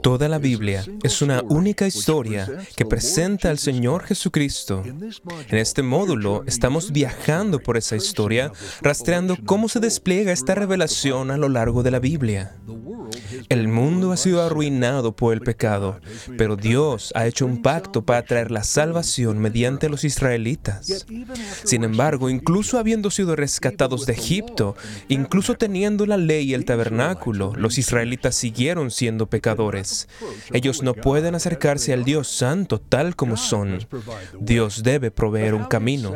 Toda la Biblia es una única historia que presenta al Señor Jesucristo. En este módulo estamos viajando por esa historia, rastreando cómo se despliega esta revelación a lo largo de la Biblia. El mundo ha sido arruinado por el pecado, pero Dios ha hecho un pacto para traer la salvación mediante los israelitas. Sin embargo, incluso habiendo sido rescatados de Egipto, incluso teniendo la ley y el tabernáculo, los israelitas siguieron siendo pecadores. Ellos no pueden acercarse al Dios Santo tal como son. Dios debe proveer un camino.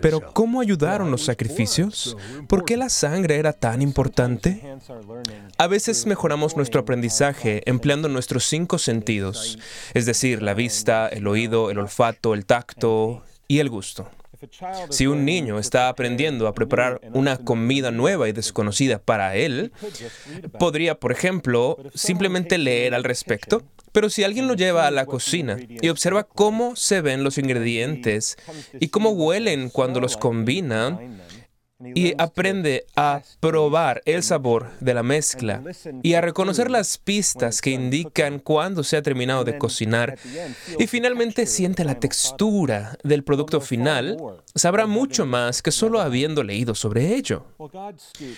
Pero ¿cómo ayudaron los sacrificios? ¿Por qué la sangre era tan importante? A veces mejoramos nuestro aprendizaje empleando nuestros cinco sentidos, es decir, la vista, el oído, el olfato, el tacto y el gusto. Si un niño está aprendiendo a preparar una comida nueva y desconocida para él, podría, por ejemplo, simplemente leer al respecto. Pero si alguien lo lleva a la cocina y observa cómo se ven los ingredientes y cómo huelen cuando los combina, y aprende a probar el sabor de la mezcla y a reconocer las pistas que indican cuándo se ha terminado de cocinar y finalmente siente la textura del producto final, sabrá mucho más que solo habiendo leído sobre ello.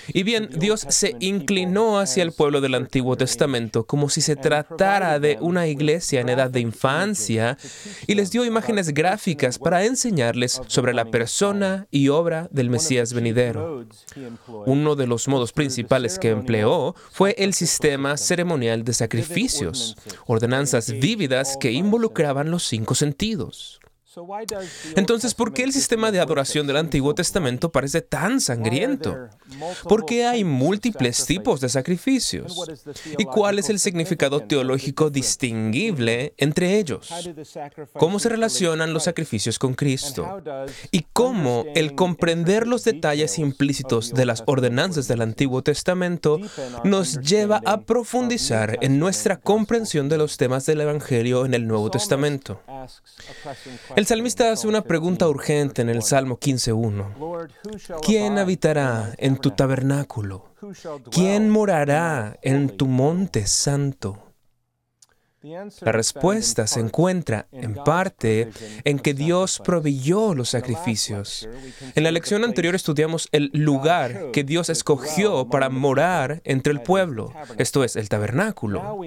Y bien, Dios se inclinó hacia el pueblo del Antiguo Testamento como si se tratara de una iglesia en edad de infancia y les dio imágenes gráficas para enseñarles sobre la persona y obra del Mesías uno de los modos principales que empleó fue el sistema ceremonial de sacrificios, ordenanzas vívidas que involucraban los cinco sentidos. Entonces, ¿por qué el sistema de adoración del Antiguo Testamento parece tan sangriento? ¿Por qué hay múltiples tipos de sacrificios? ¿Y cuál es el significado teológico distinguible entre ellos? ¿Cómo se relacionan los sacrificios con Cristo? ¿Y cómo el comprender los detalles implícitos de las ordenanzas del Antiguo Testamento nos lleva a profundizar en nuestra comprensión de los temas del Evangelio en el Nuevo Testamento? El salmista hace una pregunta urgente en el Salmo 15.1. ¿Quién habitará en tu tabernáculo? ¿Quién morará en tu monte santo? La respuesta se encuentra, en parte, en que Dios proveyó los sacrificios. En la lección anterior estudiamos el lugar que Dios escogió para morar entre el pueblo, esto es, el tabernáculo.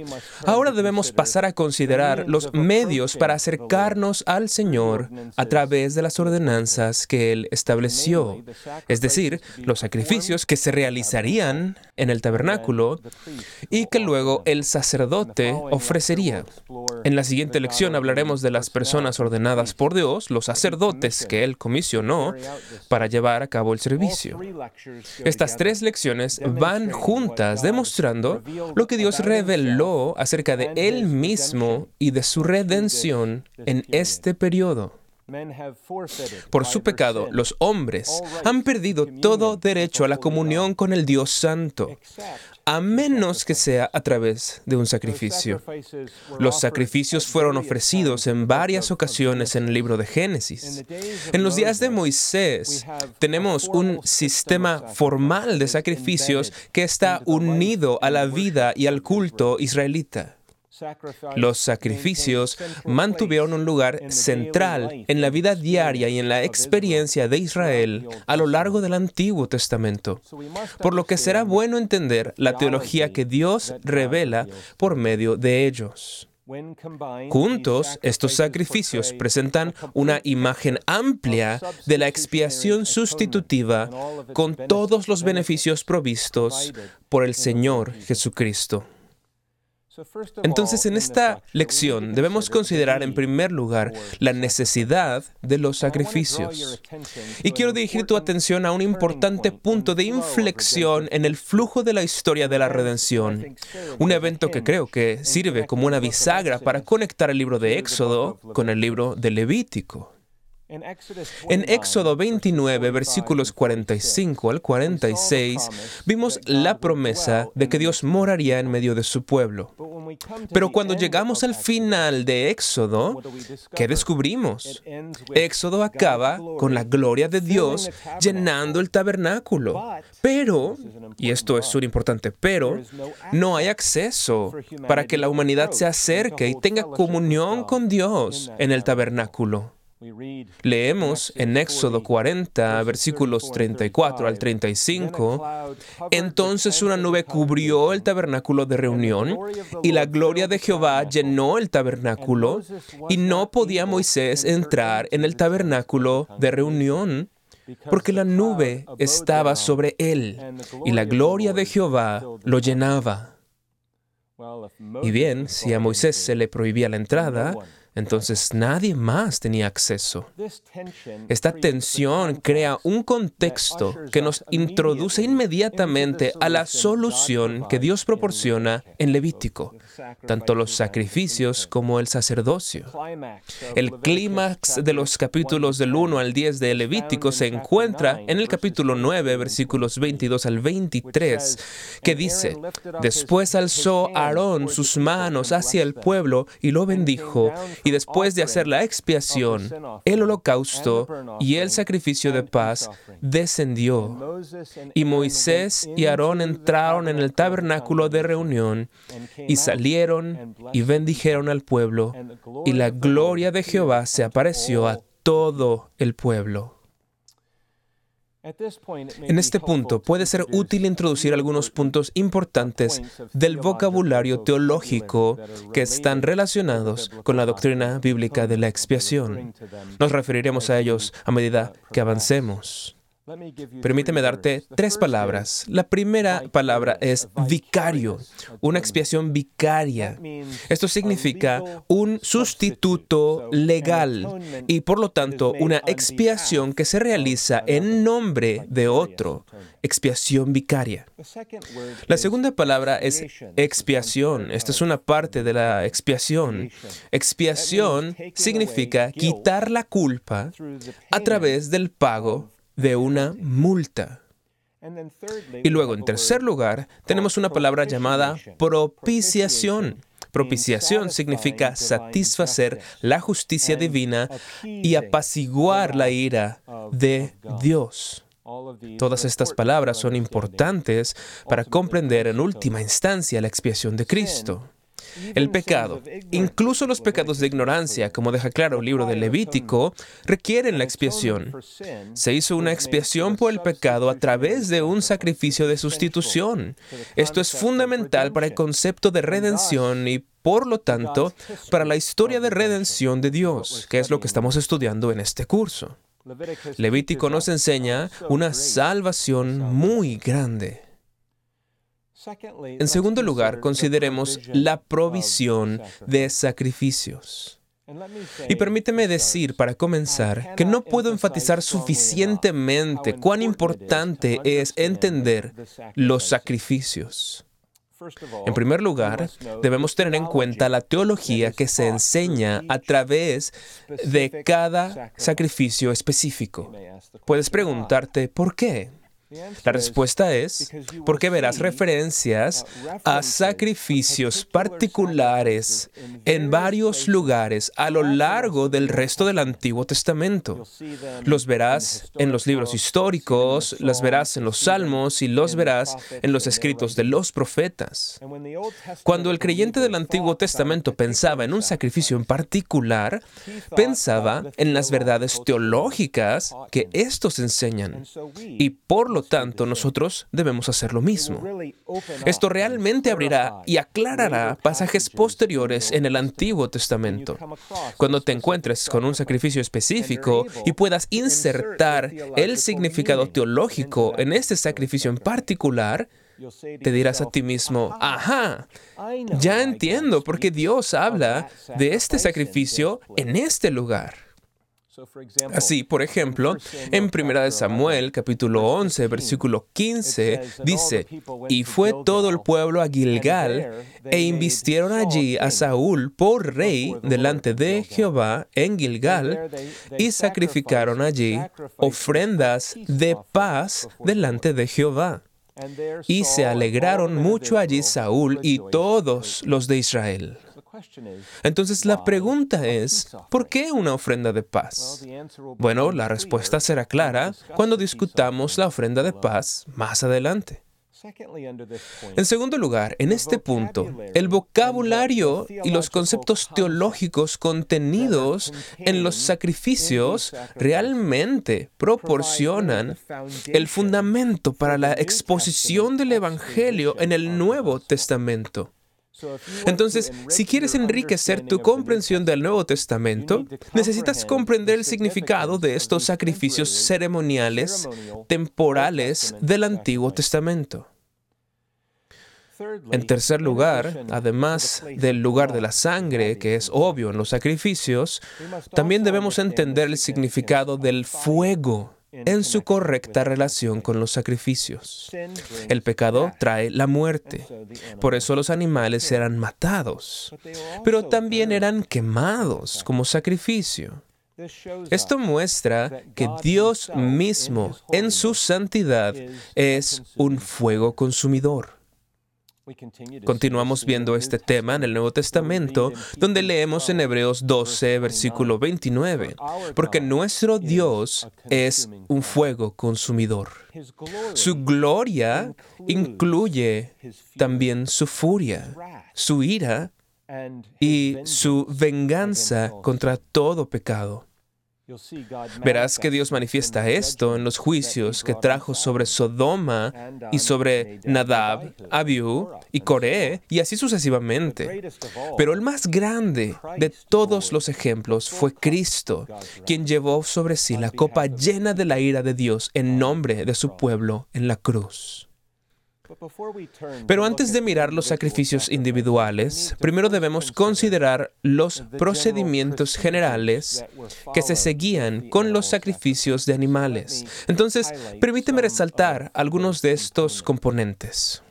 Ahora debemos pasar a considerar los medios para acercarnos al Señor a través de las ordenanzas que Él estableció, es decir, los sacrificios que se realizarían en el tabernáculo y que luego el sacerdote ofrecería en la siguiente lección hablaremos de las personas ordenadas por Dios, los sacerdotes que Él comisionó para llevar a cabo el servicio. Estas tres lecciones van juntas demostrando lo que Dios reveló acerca de Él mismo y de su redención en este periodo. Por su pecado, los hombres han perdido todo derecho a la comunión con el Dios Santo, a menos que sea a través de un sacrificio. Los sacrificios fueron ofrecidos en varias ocasiones en el libro de Génesis. En los días de Moisés tenemos un sistema formal de sacrificios que está unido a la vida y al culto israelita. Los sacrificios mantuvieron un lugar central en la vida diaria y en la experiencia de Israel a lo largo del Antiguo Testamento, por lo que será bueno entender la teología que Dios revela por medio de ellos. Juntos, estos sacrificios presentan una imagen amplia de la expiación sustitutiva con todos los beneficios provistos por el Señor Jesucristo. Entonces, en esta lección debemos considerar en primer lugar la necesidad de los sacrificios. Y quiero dirigir tu atención a un importante punto de inflexión en el flujo de la historia de la redención. Un evento que creo que sirve como una bisagra para conectar el libro de Éxodo con el libro de Levítico. En Éxodo 29, versículos 45 al 46, vimos la promesa de que Dios moraría en medio de su pueblo. Pero cuando llegamos al final de Éxodo, ¿qué descubrimos? Éxodo acaba con la gloria de Dios llenando el tabernáculo. Pero, y esto es un importante pero, no hay acceso para que la humanidad se acerque y tenga comunión con Dios en el tabernáculo. Leemos en Éxodo 40, versículos 34 al 35, entonces una nube cubrió el tabernáculo de reunión y la gloria de Jehová llenó el tabernáculo y no podía Moisés entrar en el tabernáculo de reunión porque la nube estaba sobre él y la gloria de Jehová lo llenaba. Y bien, si a Moisés se le prohibía la entrada, entonces nadie más tenía acceso. Esta tensión crea un contexto que nos introduce inmediatamente a la solución que Dios proporciona en Levítico, tanto los sacrificios como el sacerdocio. El clímax de los capítulos del 1 al 10 de Levítico se encuentra en el capítulo 9, versículos 22 al 23, que dice, Después alzó Aarón sus manos hacia el pueblo y lo bendijo, y después de hacer la expiación, el holocausto y el sacrificio de paz descendió. Y Moisés y Aarón entraron en el tabernáculo de reunión y salieron y bendijeron al pueblo, y la gloria de Jehová se apareció a todo el pueblo. En este punto puede ser útil introducir algunos puntos importantes del vocabulario teológico que están relacionados con la doctrina bíblica de la expiación. Nos referiremos a ellos a medida que avancemos. Permíteme darte tres palabras. La primera palabra es vicario, una expiación vicaria. Esto significa un sustituto legal y por lo tanto una expiación que se realiza en nombre de otro, expiación vicaria. La segunda palabra es expiación. Esta es una parte de la expiación. Expiación significa quitar la culpa a través del pago de una multa. Y luego, en tercer lugar, tenemos una palabra llamada propiciación. Propiciación significa satisfacer la justicia divina y apaciguar la ira de Dios. Todas estas palabras son importantes para comprender en última instancia la expiación de Cristo. El pecado, incluso los pecados de ignorancia, como deja claro el libro de Levítico, requieren la expiación. Se hizo una expiación por el pecado a través de un sacrificio de sustitución. Esto es fundamental para el concepto de redención y por lo tanto, para la historia de redención de Dios, que es lo que estamos estudiando en este curso. Levítico nos enseña una salvación muy grande. En segundo lugar, consideremos la provisión de sacrificios. Y permíteme decir, para comenzar, que no puedo enfatizar suficientemente cuán importante es entender los sacrificios. En primer lugar, debemos tener en cuenta la teología que se enseña a través de cada sacrificio específico. Puedes preguntarte, ¿por qué? La respuesta es porque verás referencias a sacrificios particulares en varios lugares a lo largo del resto del Antiguo Testamento. Los verás en los libros históricos, las verás en los salmos y los verás en los escritos de los profetas. Cuando el creyente del Antiguo Testamento pensaba en un sacrificio en particular, pensaba en las verdades teológicas que estos enseñan. Y por lo tanto, nosotros debemos hacer lo mismo. Esto realmente abrirá y aclarará pasajes posteriores en el Antiguo Testamento. Cuando te encuentres con un sacrificio específico y puedas insertar el significado teológico en este sacrificio en particular, te dirás a ti mismo, ajá, ya entiendo por qué Dios habla de este sacrificio en este lugar. Así, por ejemplo, en 1 Samuel capítulo 11, versículo 15, dice, y fue todo el pueblo a Gilgal, e invistieron allí a Saúl por rey delante de Jehová en Gilgal, y sacrificaron allí ofrendas de paz delante de Jehová. Y se alegraron mucho allí Saúl y todos los de Israel. Entonces la pregunta es, ¿por qué una ofrenda de paz? Bueno, la respuesta será clara cuando discutamos la ofrenda de paz más adelante. En segundo lugar, en este punto, el vocabulario y los conceptos teológicos contenidos en los sacrificios realmente proporcionan el fundamento para la exposición del Evangelio en el Nuevo Testamento. Entonces, si quieres enriquecer tu comprensión del Nuevo Testamento, necesitas comprender el significado de estos sacrificios ceremoniales, temporales del Antiguo Testamento. En tercer lugar, además del lugar de la sangre, que es obvio en los sacrificios, también debemos entender el significado del fuego en su correcta relación con los sacrificios. El pecado trae la muerte. Por eso los animales eran matados, pero también eran quemados como sacrificio. Esto muestra que Dios mismo, en su santidad, es un fuego consumidor. Continuamos viendo este tema en el Nuevo Testamento, donde leemos en Hebreos 12, versículo 29, porque nuestro Dios es un fuego consumidor. Su gloria incluye también su furia, su ira y su venganza contra todo pecado. Verás que Dios manifiesta esto en los juicios que trajo sobre Sodoma y sobre Nadab, Abiú y Coré, y así sucesivamente. Pero el más grande de todos los ejemplos fue Cristo, quien llevó sobre sí la copa llena de la ira de Dios en nombre de su pueblo en la cruz. Pero antes de mirar los sacrificios individuales, primero debemos considerar los procedimientos generales que se seguían con los sacrificios de animales. Entonces, permíteme resaltar algunos de estos componentes.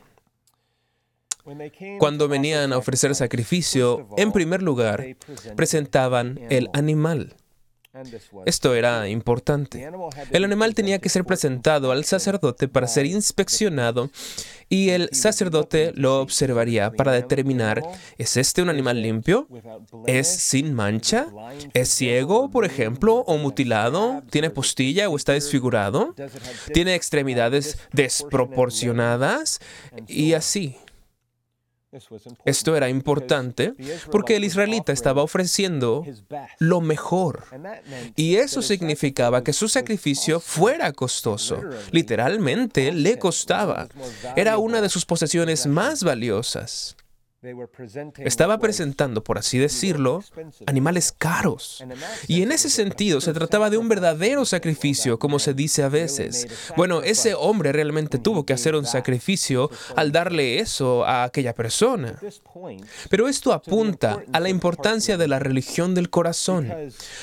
Cuando venían a ofrecer sacrificio, en primer lugar, presentaban el animal. Esto era importante. El animal tenía que ser presentado al sacerdote para ser inspeccionado y el sacerdote lo observaría para determinar, ¿es este un animal limpio? ¿Es sin mancha? ¿Es ciego, por ejemplo, o mutilado? ¿Tiene postilla o está desfigurado? ¿Tiene extremidades desproporcionadas? Y así. Esto era importante porque el israelita estaba ofreciendo lo mejor. Y eso significaba que su sacrificio fuera costoso. Literalmente le costaba. Era una de sus posesiones más valiosas. Estaba presentando, por así decirlo, animales caros. Y en ese sentido se trataba de un verdadero sacrificio, como se dice a veces. Bueno, ese hombre realmente tuvo que hacer un sacrificio al darle eso a aquella persona. Pero esto apunta a la importancia de la religión del corazón,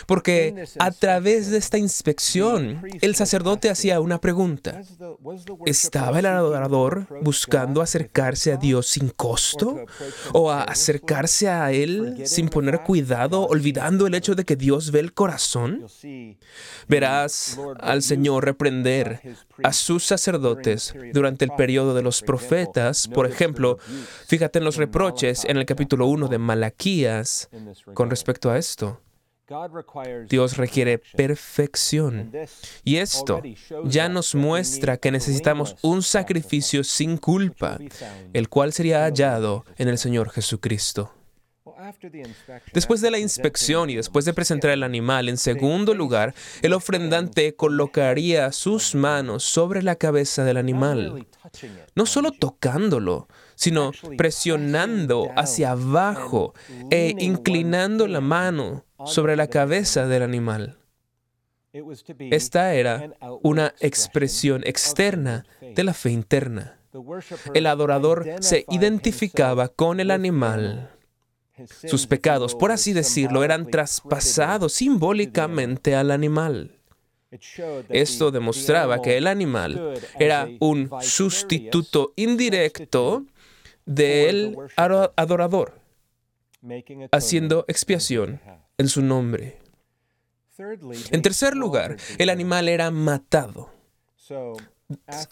porque a través de esta inspección el sacerdote hacía una pregunta. ¿Estaba el adorador buscando acercarse a Dios sin costo? O a acercarse a Él sin poner cuidado, olvidando el hecho de que Dios ve el corazón? Verás al Señor reprender a sus sacerdotes durante el periodo de los profetas. Por ejemplo, fíjate en los reproches en el capítulo 1 de Malaquías con respecto a esto. Dios requiere perfección. Y esto ya nos muestra que necesitamos un sacrificio sin culpa, el cual sería hallado en el Señor Jesucristo. Después de la inspección y después de presentar el animal, en segundo lugar, el ofrendante colocaría sus manos sobre la cabeza del animal, no solo tocándolo, sino presionando hacia abajo e inclinando la mano sobre la cabeza del animal. Esta era una expresión externa de la fe interna. El adorador se identificaba con el animal Sus pecados, por así decirlo, eran traspasados simbólicamente al animal. Esto demostraba que el animal era un sustituto indirecto del adorador, haciendo expiación en su nombre. En tercer lugar, el animal era matado.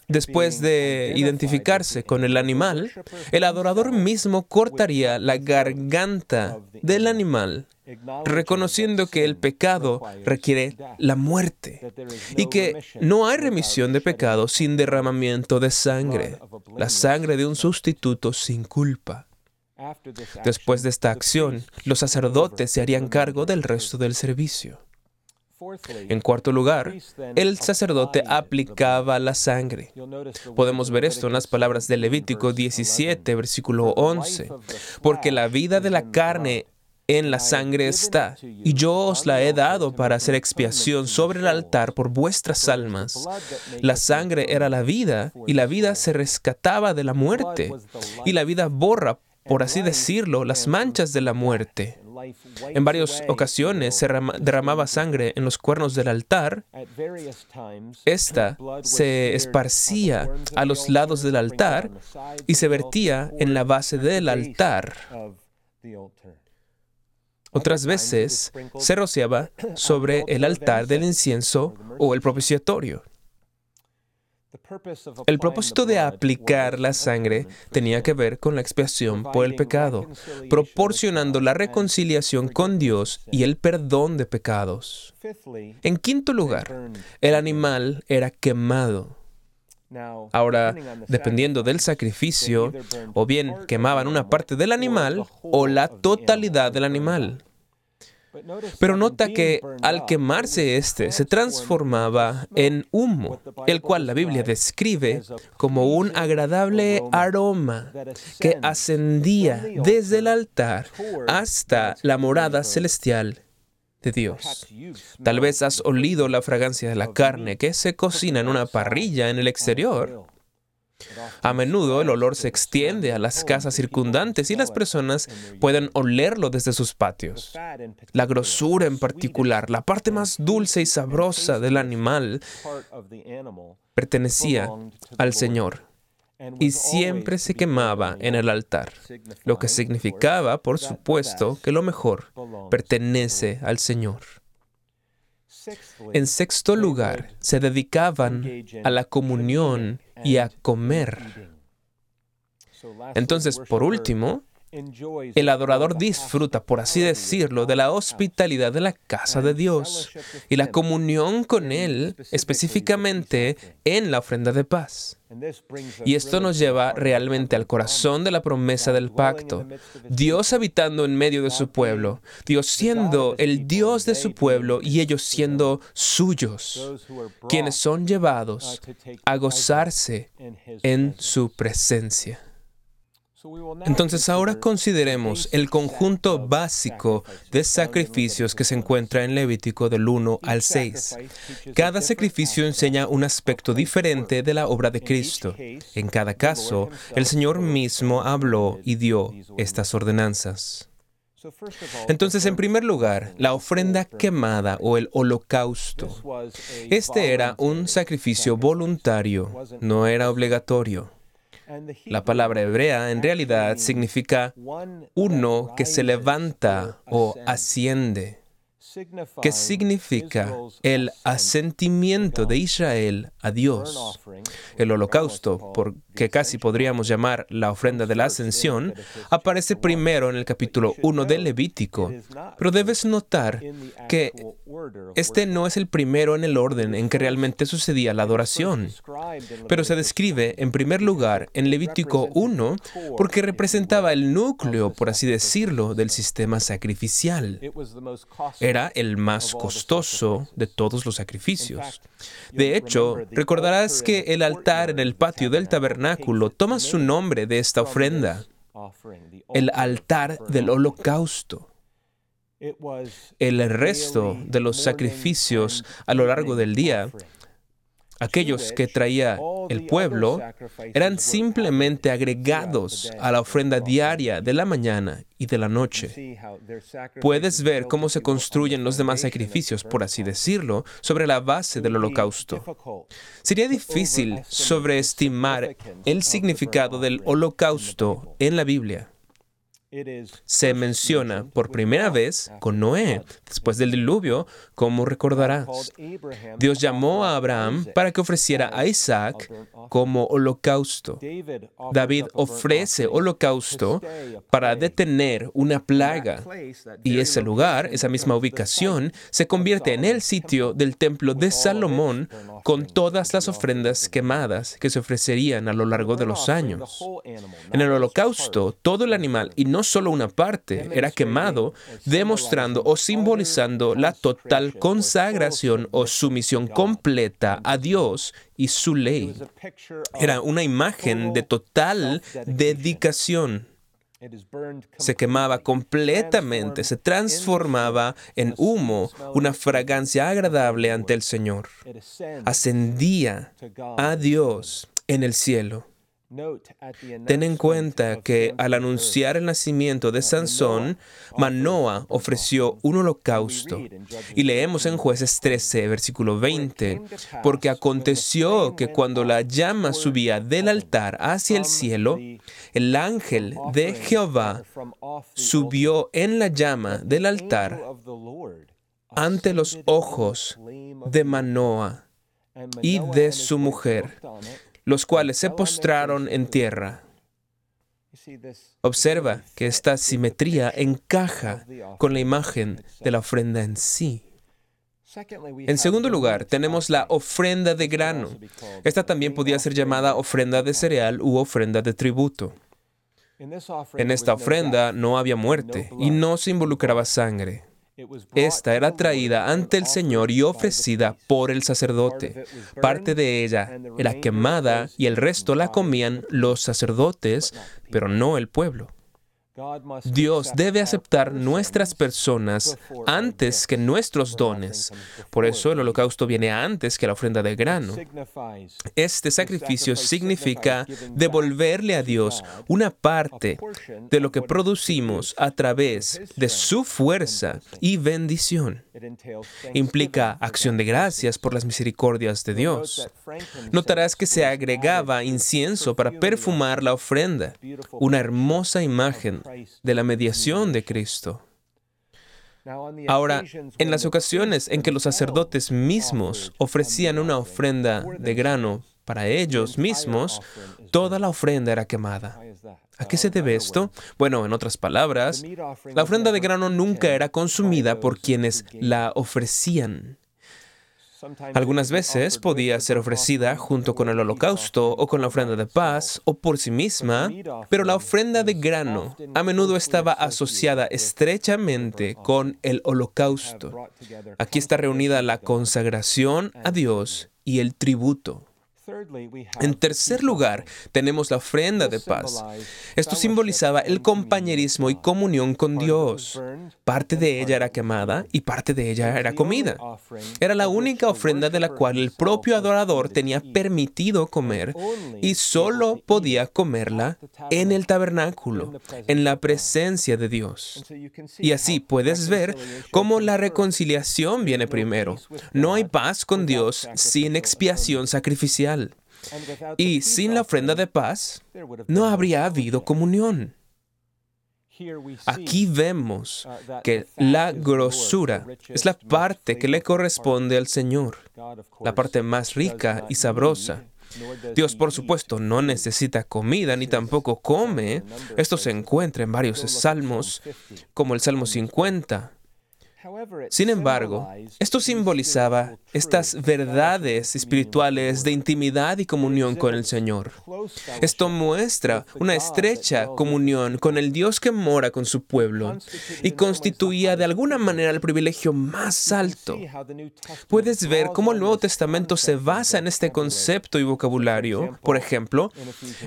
Después de identificarse con el animal, el adorador mismo cortaría la garganta del animal, reconociendo que el pecado requiere la muerte y que no hay remisión de pecado sin derramamiento de sangre, la sangre de un sustituto sin culpa. Después de esta acción, los sacerdotes se harían cargo del resto del servicio. En cuarto lugar, el sacerdote aplicaba la sangre. Podemos ver esto en las palabras de Levítico 17, versículo 11, porque la vida de la carne en la sangre está, y yo os la he dado para hacer expiación sobre el altar por vuestras almas. La sangre era la vida, y la vida se rescataba de la muerte, y la vida borra, por así decirlo, las manchas de la muerte. En varias ocasiones se derramaba sangre en los cuernos del altar. Esta se esparcía a los lados del altar y se vertía en la base del altar. Otras veces se rociaba sobre el altar del incienso o el propiciatorio. El propósito de aplicar la sangre tenía que ver con la expiación por el pecado, proporcionando la reconciliación con Dios y el perdón de pecados. En quinto lugar, el animal era quemado. Ahora, dependiendo del sacrificio, o bien quemaban una parte del animal o la totalidad del animal. Pero nota que al quemarse este se transformaba en humo, el cual la Biblia describe como un agradable aroma que ascendía desde el altar hasta la morada celestial de Dios. Tal vez has olido la fragancia de la carne que se cocina en una parrilla en el exterior. A menudo el olor se extiende a las casas circundantes y las personas pueden olerlo desde sus patios. La grosura en particular, la parte más dulce y sabrosa del animal, pertenecía al Señor y siempre se quemaba en el altar, lo que significaba, por supuesto, que lo mejor pertenece al Señor. En sexto lugar, se dedicaban a la comunión y a comer. Entonces, por último, el adorador disfruta, por así decirlo, de la hospitalidad de la casa de Dios y la comunión con Él, específicamente en la ofrenda de paz. Y esto nos lleva realmente al corazón de la promesa del pacto. Dios habitando en medio de su pueblo, Dios siendo el Dios de su pueblo y ellos siendo suyos, quienes son llevados a gozarse en su presencia. Entonces ahora consideremos el conjunto básico de sacrificios que se encuentra en Levítico del 1 al 6. Cada sacrificio enseña un aspecto diferente de la obra de Cristo. En cada caso, el Señor mismo habló y dio estas ordenanzas. Entonces, en primer lugar, la ofrenda quemada o el holocausto. Este era un sacrificio voluntario, no era obligatorio. La palabra hebrea en realidad significa uno que se levanta o asciende que significa el asentimiento de Israel a Dios. El holocausto, porque casi podríamos llamar la ofrenda de la ascensión, aparece primero en el capítulo 1 del Levítico, pero debes notar que este no es el primero en el orden en que realmente sucedía la adoración, pero se describe en primer lugar en Levítico 1 porque representaba el núcleo, por así decirlo, del sistema sacrificial. Era el más costoso de todos los sacrificios. De hecho, recordarás que el altar en el patio del tabernáculo toma su nombre de esta ofrenda, el altar del holocausto. El resto de los sacrificios a lo largo del día Aquellos que traía el pueblo eran simplemente agregados a la ofrenda diaria de la mañana y de la noche. Puedes ver cómo se construyen los demás sacrificios, por así decirlo, sobre la base del holocausto. Sería difícil sobreestimar el significado del holocausto en la Biblia se menciona por primera vez con Noé, después del diluvio, como recordarás. Dios llamó a Abraham para que ofreciera a Isaac como holocausto. David ofrece holocausto para detener una plaga y ese lugar, esa misma ubicación, se convierte en el sitio del templo de Salomón con todas las ofrendas quemadas que se ofrecerían a lo largo de los años. En el holocausto, todo el animal, y no solo una parte, era quemado, demostrando o simbolizando la total consagración o sumisión completa a Dios y su ley. Era una imagen de total dedicación. Se quemaba completamente, se transformaba en humo, una fragancia agradable ante el Señor. Ascendía a Dios en el cielo. Ten en cuenta que al anunciar el nacimiento de Sansón, Manoah ofreció un holocausto. Y leemos en jueces 13, versículo 20, porque aconteció que cuando la llama subía del altar hacia el cielo, el ángel de Jehová subió en la llama del altar ante los ojos de Manoah y de su mujer los cuales se postraron en tierra. Observa que esta simetría encaja con la imagen de la ofrenda en sí. En segundo lugar, tenemos la ofrenda de grano. Esta también podía ser llamada ofrenda de cereal u ofrenda de tributo. En esta ofrenda no había muerte y no se involucraba sangre. Esta era traída ante el Señor y ofrecida por el sacerdote. Parte de ella era quemada y el resto la comían los sacerdotes, pero no el pueblo. Dios debe aceptar nuestras personas antes que nuestros dones. Por eso el holocausto viene antes que la ofrenda de grano. Este sacrificio significa devolverle a Dios una parte de lo que producimos a través de su fuerza y bendición. Implica acción de gracias por las misericordias de Dios. Notarás que se agregaba incienso para perfumar la ofrenda, una hermosa imagen de la mediación de Cristo. Ahora, en las ocasiones en que los sacerdotes mismos ofrecían una ofrenda de grano para ellos mismos, toda la ofrenda era quemada. ¿A qué se debe esto? Bueno, en otras palabras, la ofrenda de grano nunca era consumida por quienes la ofrecían. Algunas veces podía ser ofrecida junto con el holocausto o con la ofrenda de paz o por sí misma, pero la ofrenda de grano a menudo estaba asociada estrechamente con el holocausto. Aquí está reunida la consagración a Dios y el tributo. En tercer lugar, tenemos la ofrenda de paz. Esto simbolizaba el compañerismo y comunión con Dios. Parte de ella era quemada y parte de ella era comida. Era la única ofrenda de la cual el propio adorador tenía permitido comer y solo podía comerla en el tabernáculo, en la presencia de Dios. Y así puedes ver cómo la reconciliación viene primero. No hay paz con Dios sin expiación sacrificial. Y sin la ofrenda de paz, no habría habido comunión. Aquí vemos uh, que la grosura es la parte que le corresponde al Señor, la parte más rica y sabrosa. Dios, por supuesto, no necesita comida ni tampoco come. Esto se encuentra en varios salmos, como el Salmo 50, sin embargo, esto simbolizaba estas verdades espirituales de intimidad y comunión con el Señor. Esto muestra una estrecha comunión con el Dios que mora con su pueblo y constituía de alguna manera el privilegio más alto. Puedes ver cómo el Nuevo Testamento se basa en este concepto y vocabulario. Por ejemplo,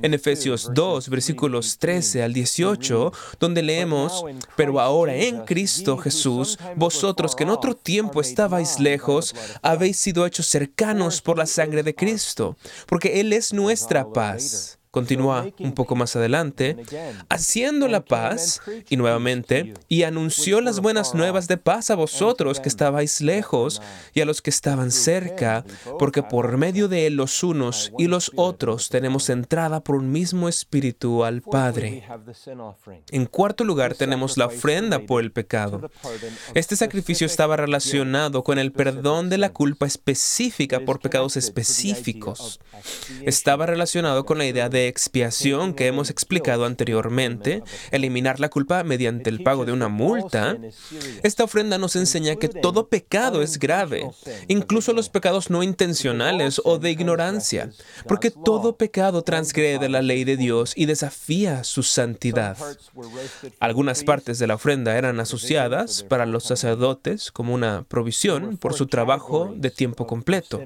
en Efesios 2, versículos 13 al 18, donde leemos, pero ahora en Cristo Jesús, vosotros que en otro tiempo estabais lejos, habéis sido hechos cercanos por la sangre de Cristo, porque Él es nuestra paz Continúa un poco más adelante, haciendo la paz, y nuevamente, y anunció las buenas nuevas de paz a vosotros que estabais lejos y a los que estaban cerca, porque por medio de él los unos y los otros tenemos entrada por un mismo espíritu al Padre. En cuarto lugar tenemos la ofrenda por el pecado. Este sacrificio estaba relacionado con el perdón de la culpa específica por pecados específicos. Estaba relacionado con la idea de expiación que hemos explicado anteriormente, eliminar la culpa mediante el pago de una multa, esta ofrenda nos enseña que todo pecado es grave, incluso los pecados no intencionales o de ignorancia, porque todo pecado transgrede la ley de Dios y desafía su santidad. Algunas partes de la ofrenda eran asociadas para los sacerdotes como una provisión por su trabajo de tiempo completo.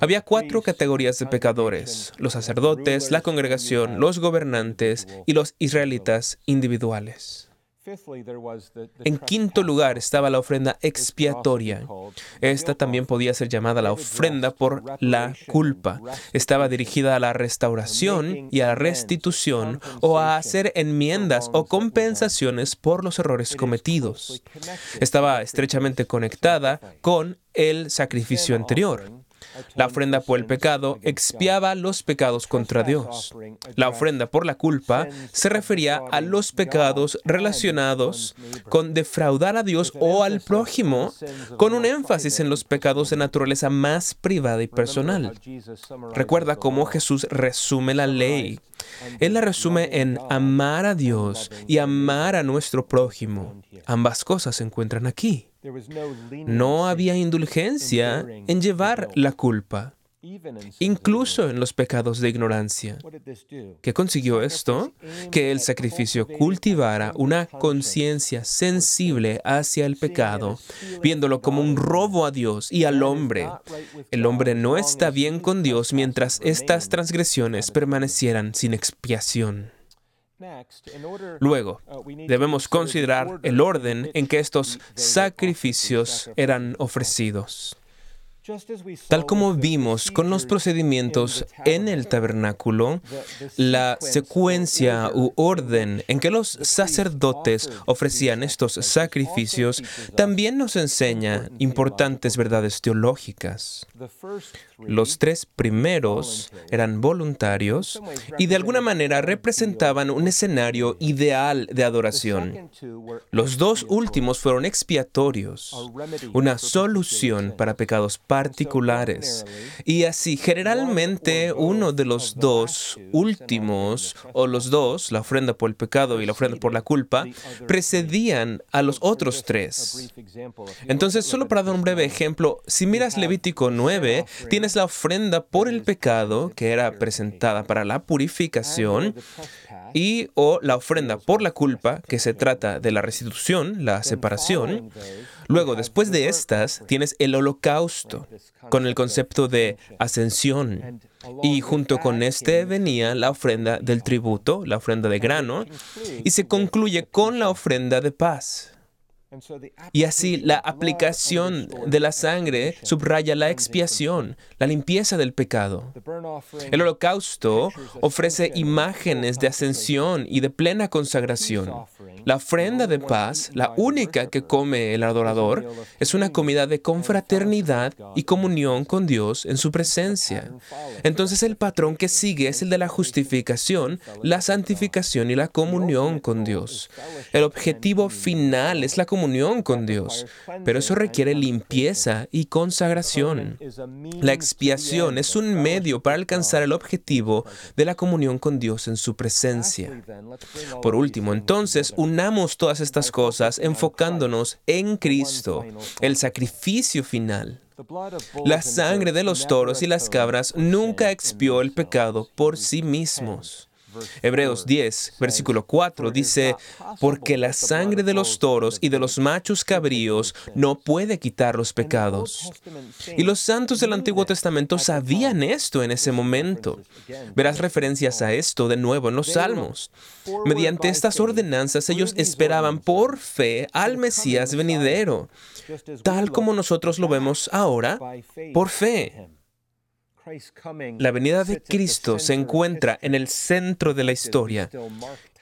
Había cuatro categorías de pecadores, los sacerdotes, la congregación, los gobernantes y los israelitas individuales. En quinto lugar estaba la ofrenda expiatoria. Esta también podía ser llamada la ofrenda por la culpa. Estaba dirigida a la restauración y a la restitución o a hacer enmiendas o compensaciones por los errores cometidos. Estaba estrechamente conectada con el sacrificio anterior. La ofrenda por el pecado expiaba los pecados contra Dios. La ofrenda por la culpa se refería a los pecados relacionados con defraudar a Dios o al prójimo, con un énfasis en los pecados de naturaleza más privada y personal. Recuerda cómo Jesús resume la ley. Él la resume en amar a Dios y amar a nuestro prójimo. Ambas cosas se encuentran aquí. No había indulgencia en llevar la culpa, incluso en los pecados de ignorancia. ¿Qué consiguió esto? Que el sacrificio cultivara una conciencia sensible hacia el pecado, viéndolo como un robo a Dios y al hombre. El hombre no está bien con Dios mientras estas transgresiones permanecieran sin expiación. Luego, uh, debemos considerar el orden en que estos sacrificios eran ofrecidos. Tal como vimos con los procedimientos en el tabernáculo, la secuencia u orden en que los sacerdotes ofrecían estos sacrificios también nos enseña importantes verdades teológicas. Los tres primeros eran voluntarios y de alguna manera representaban un escenario ideal de adoración. Los dos últimos fueron expiatorios, una solución para pecados particulares. Y así, generalmente uno de los dos últimos, o los dos, la ofrenda por el pecado y la ofrenda por la culpa, precedían a los otros tres. Entonces, solo para dar un breve ejemplo, si miras Levítico 9, tienes la ofrenda por el pecado, que era presentada para la purificación, y o la ofrenda por la culpa, que se trata de la restitución, la separación. Luego, después de estas, tienes el holocausto, con el concepto de ascensión. Y junto con este venía la ofrenda del tributo, la ofrenda de grano, y se concluye con la ofrenda de paz. Y así la aplicación de la sangre subraya la expiación, la limpieza del pecado. El holocausto ofrece imágenes de ascensión y de plena consagración. La ofrenda de paz, la única que come el adorador, es una comida de confraternidad y comunión con Dios en su presencia. Entonces el patrón que sigue es el de la justificación, la santificación y la comunión con Dios. El objetivo final es la comunión comunión con Dios, pero eso requiere limpieza y consagración. La expiación es un medio para alcanzar el objetivo de la comunión con Dios en su presencia. Por último, entonces, unamos todas estas cosas enfocándonos en Cristo, el sacrificio final. La sangre de los toros y las cabras nunca expió el pecado por sí mismos. Hebreos 10, versículo 4 dice, porque la sangre de los toros y de los machos cabríos no puede quitar los pecados. Y los santos del Antiguo Testamento sabían esto en ese momento. Verás referencias a esto de nuevo en los Salmos. Mediante estas ordenanzas ellos esperaban por fe al Mesías venidero, tal como nosotros lo vemos ahora, por fe. La venida de Cristo se encuentra en el centro de la historia.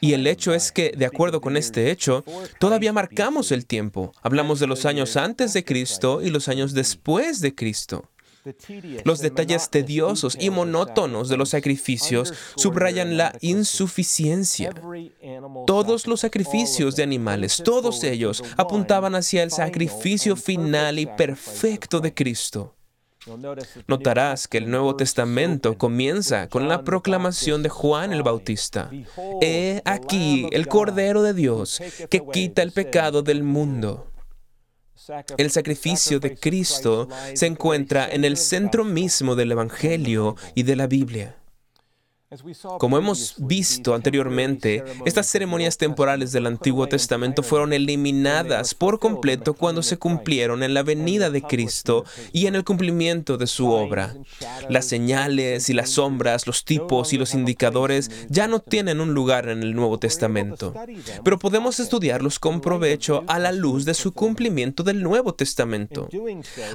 Y el hecho es que, de acuerdo con este hecho, todavía marcamos el tiempo. Hablamos de los años antes de Cristo y los años después de Cristo. Los detalles tediosos y monótonos de los sacrificios subrayan la insuficiencia. Todos los sacrificios de animales, todos ellos, apuntaban hacia el sacrificio final y perfecto de Cristo. Notarás que el Nuevo Testamento comienza con la proclamación de Juan el Bautista. He aquí el Cordero de Dios que quita el pecado del mundo. El sacrificio de Cristo se encuentra en el centro mismo del Evangelio y de la Biblia. Como hemos visto anteriormente, estas ceremonias temporales del Antiguo Testamento fueron eliminadas por completo cuando se cumplieron en la venida de Cristo y en el cumplimiento de su obra. Las señales y las sombras, los tipos y los indicadores ya no tienen un lugar en el Nuevo Testamento, pero podemos estudiarlos con provecho a la luz de su cumplimiento del Nuevo Testamento.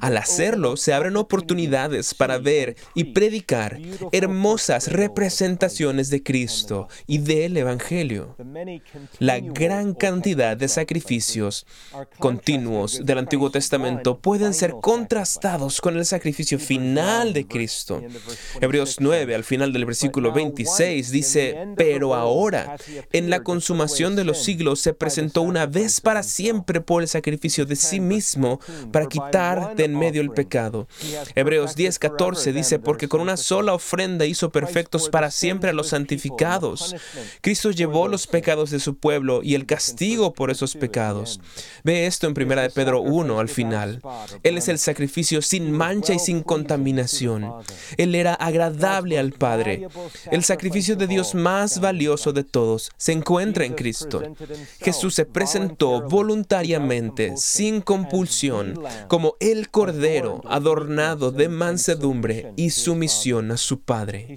Al hacerlo, se abren oportunidades para ver y predicar hermosas representaciones de Cristo y del Evangelio. La gran cantidad de sacrificios continuos del Antiguo Testamento pueden ser contrastados con el sacrificio final de Cristo. Hebreos 9, al final del versículo 26, dice, pero ahora, en la consumación de los siglos, se presentó una vez para siempre por el sacrificio de sí mismo para quitar de en medio el pecado. Hebreos 10, 14 dice, porque con una sola ofrenda hizo perfectos para siempre a los santificados. Cristo llevó los pecados de su pueblo y el castigo por esos pecados. Ve esto en 1 de Pedro 1 al final. Él es el sacrificio sin mancha y sin contaminación. Él era agradable al Padre. El sacrificio de Dios más valioso de todos se encuentra en Cristo. Jesús se presentó voluntariamente, sin compulsión, como el Cordero adornado de mansedumbre y sumisión a su Padre.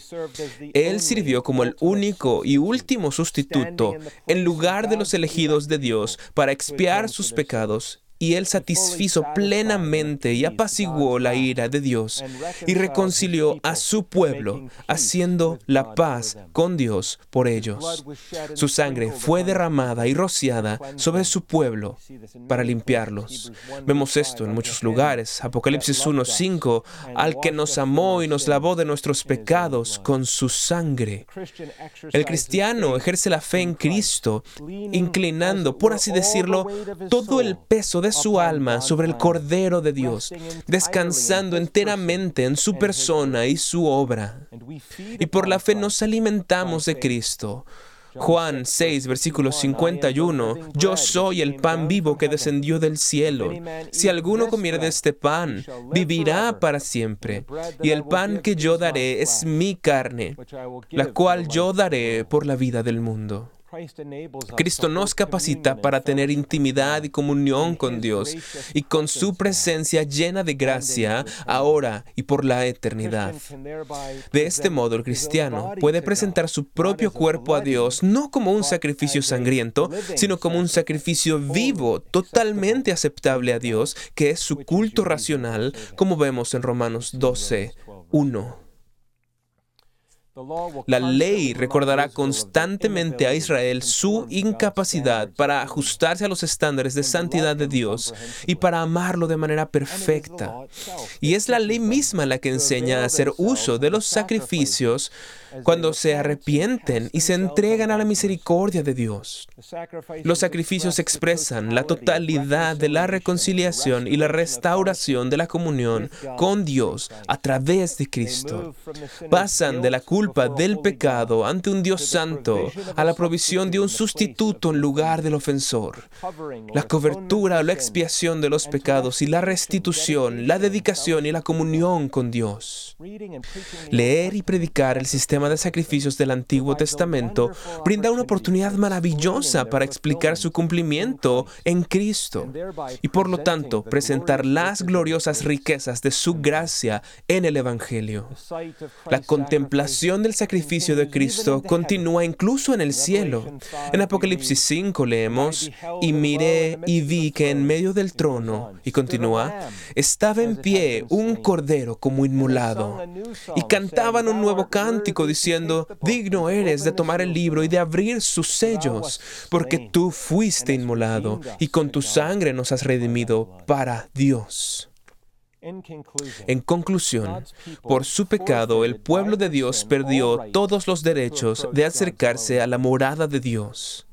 Él sirvió como el único y último sustituto en lugar de los elegidos de Dios para expiar sus pecados y él satisfizo plenamente y apaciguó la ira de Dios y reconcilió a su pueblo, haciendo la paz con Dios por ellos. Su sangre fue derramada y rociada sobre su pueblo para limpiarlos. Vemos esto en muchos lugares. Apocalipsis 1.5, al que nos amó y nos lavó de nuestros pecados con su sangre. El cristiano ejerce la fe en Cristo, inclinando, por así decirlo, todo el peso de su alma sobre el Cordero de Dios, descansando enteramente en su persona y su obra. Y por la fe nos alimentamos de Cristo. Juan 6, versículo 51, Yo soy el pan vivo que descendió del cielo. Si alguno comiere de este pan, vivirá para siempre. Y el pan que yo daré es mi carne, la cual yo daré por la vida del mundo. Cristo nos capacita para tener intimidad y comunión con Dios y con su presencia llena de gracia ahora y por la eternidad. De este modo, el cristiano puede presentar su propio cuerpo a Dios no como un sacrificio sangriento, sino como un sacrificio vivo, totalmente aceptable a Dios, que es su culto racional, como vemos en Romanos 12, 1. La ley recordará constantemente a Israel su incapacidad para ajustarse a los estándares de santidad de Dios y para amarlo de manera perfecta. Y es la ley misma la que enseña a hacer uso de los sacrificios cuando se arrepienten y se entregan a la misericordia de Dios. Los sacrificios expresan la totalidad de la reconciliación y la restauración de la comunión con Dios a través de Cristo. Pasan de la culpa del pecado ante un Dios santo, a la provisión de un sustituto en lugar del ofensor, la cobertura o la expiación de los pecados y la restitución, la dedicación y la comunión con Dios. Leer y predicar el sistema de sacrificios del Antiguo Testamento brinda una oportunidad maravillosa para explicar su cumplimiento en Cristo y por lo tanto presentar las gloriosas riquezas de su gracia en el Evangelio. La contemplación del sacrificio de Cristo continúa incluso en el cielo. En Apocalipsis 5 leemos, y miré y vi que en medio del trono, y continúa, estaba en pie un cordero como inmolado. Y cantaban un nuevo cántico diciendo, digno eres de tomar el libro y de abrir sus sellos, porque tú fuiste inmolado y con tu sangre nos has redimido para Dios. En conclusión, por su pecado el pueblo de Dios perdió todos los derechos de acercarse a la morada de Dios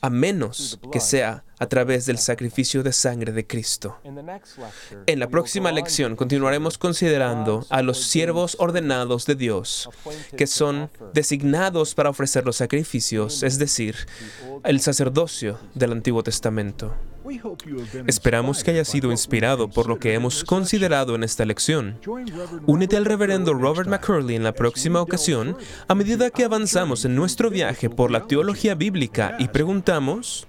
a menos que sea a través del sacrificio de sangre de Cristo. En la próxima lección continuaremos considerando a los siervos ordenados de Dios, que son designados para ofrecer los sacrificios, es decir, el sacerdocio del Antiguo Testamento. Esperamos que haya sido inspirado por lo que hemos considerado en esta lección. Únete al reverendo Robert McCurley en la próxima ocasión a medida que avanzamos en nuestro viaje por la teología bíblica y preguntamos,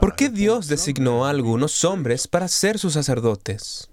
¿por qué Dios designó a algunos hombres para ser sus sacerdotes?